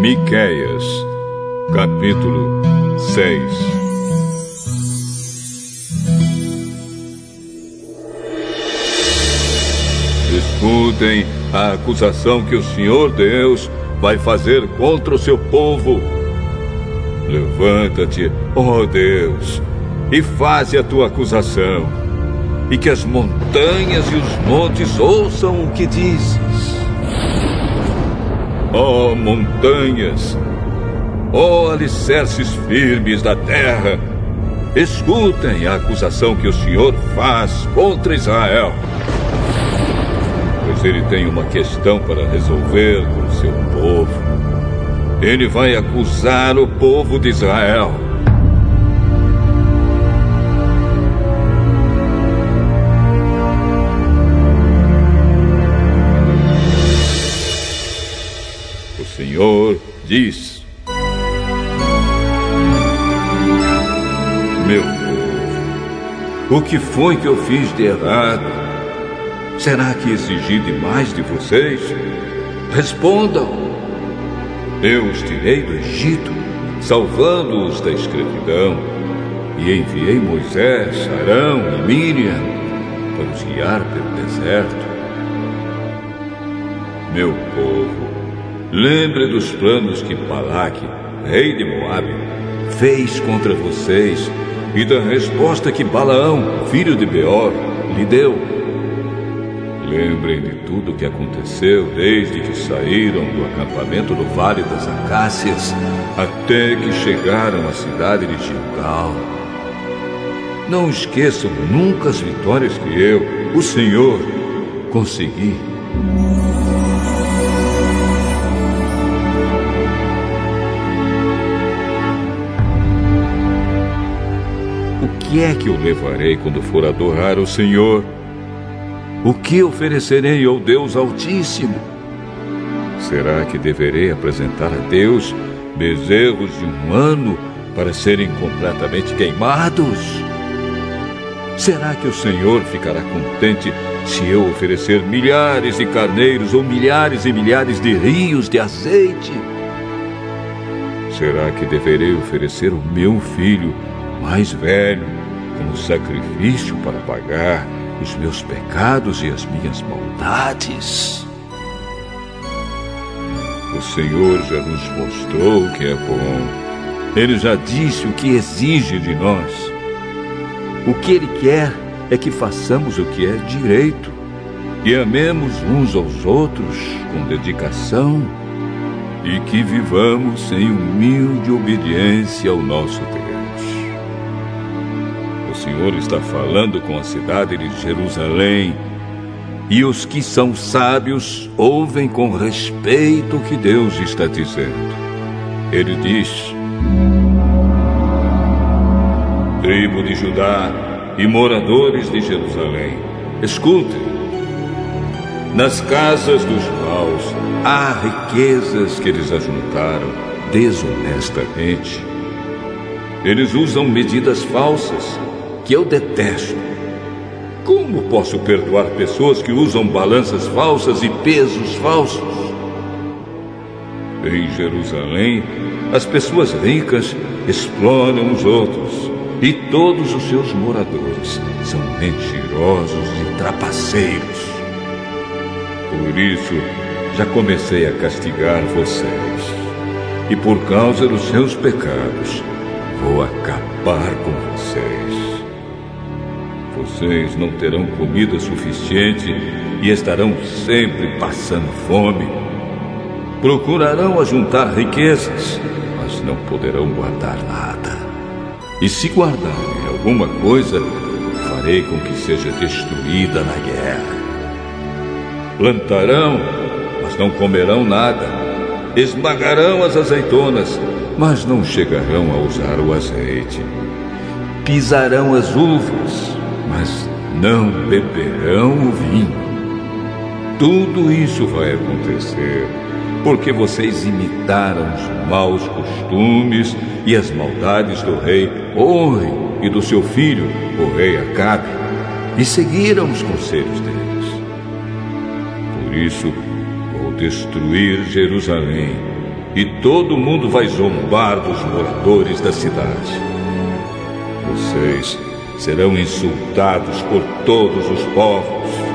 Miqueias, capítulo 6 Escutem a acusação que o Senhor Deus vai fazer contra o seu povo. Levanta-te, ó Deus, e faze a tua acusação, e que as montanhas e os montes ouçam o que dizes. Ó montanhas, ó alicerces firmes da terra, escutem a acusação que o Senhor faz contra Israel. Pois ele tem uma questão para resolver com seu povo. Ele vai acusar o povo de Israel. Diz: Meu povo, o que foi que eu fiz de errado? Será que exigi demais de vocês? Respondam. Eu os tirei do Egito, salvando-os da escravidão, e enviei Moisés, Arão e Miriam para os guiar pelo deserto. Meu povo, lembre dos planos que Balaque, rei de Moabe, fez contra vocês e da resposta que Balaão, filho de Beor, lhe deu. Lembrem de tudo o que aconteceu desde que saíram do acampamento do Vale das Acácias até que chegaram à cidade de Gilgal. Não esqueçam nunca as vitórias que eu, o Senhor, consegui. O que é que eu levarei quando for adorar o Senhor? O que oferecerei ao Deus Altíssimo? Será que deverei apresentar a Deus bezerros de um ano para serem completamente queimados? Será que o Senhor ficará contente se eu oferecer milhares de carneiros ou milhares e milhares de rios de azeite? Será que deverei oferecer o meu filho mais velho como sacrifício para pagar os meus pecados e as minhas maldades. O Senhor já nos mostrou que é bom. Ele já disse o que exige de nós. O que Ele quer é que façamos o que é direito e amemos uns aos outros com dedicação e que vivamos em humilde obediência ao nosso Deus. Senhor está falando com a cidade de Jerusalém. E os que são sábios ouvem com respeito o que Deus está dizendo. Ele diz: Tribo de Judá e moradores de Jerusalém, escutem. Nas casas dos maus há riquezas que eles ajuntaram desonestamente. Eles usam medidas falsas que eu detesto. Como posso perdoar pessoas que usam balanças falsas e pesos falsos? Em Jerusalém, as pessoas ricas exploram os outros e todos os seus moradores são mentirosos e trapaceiros. Por isso, já comecei a castigar vocês. E por causa dos seus pecados, vou acabar com vocês. Vocês não terão comida suficiente e estarão sempre passando fome. Procurarão ajuntar riquezas, mas não poderão guardar nada. E se guardarem alguma coisa, farei com que seja destruída na guerra. Plantarão, mas não comerão nada. Esmagarão as azeitonas, mas não chegarão a usar o azeite. Pisarão as uvas, mas não beberão o vinho. Tudo isso vai acontecer porque vocês imitaram os maus costumes e as maldades do rei Orre e do seu filho, o rei Acabe, e seguiram os conselhos deles. Por isso, vou destruir Jerusalém e todo mundo vai zombar dos moradores da cidade. Vocês serão insultados por todos os povos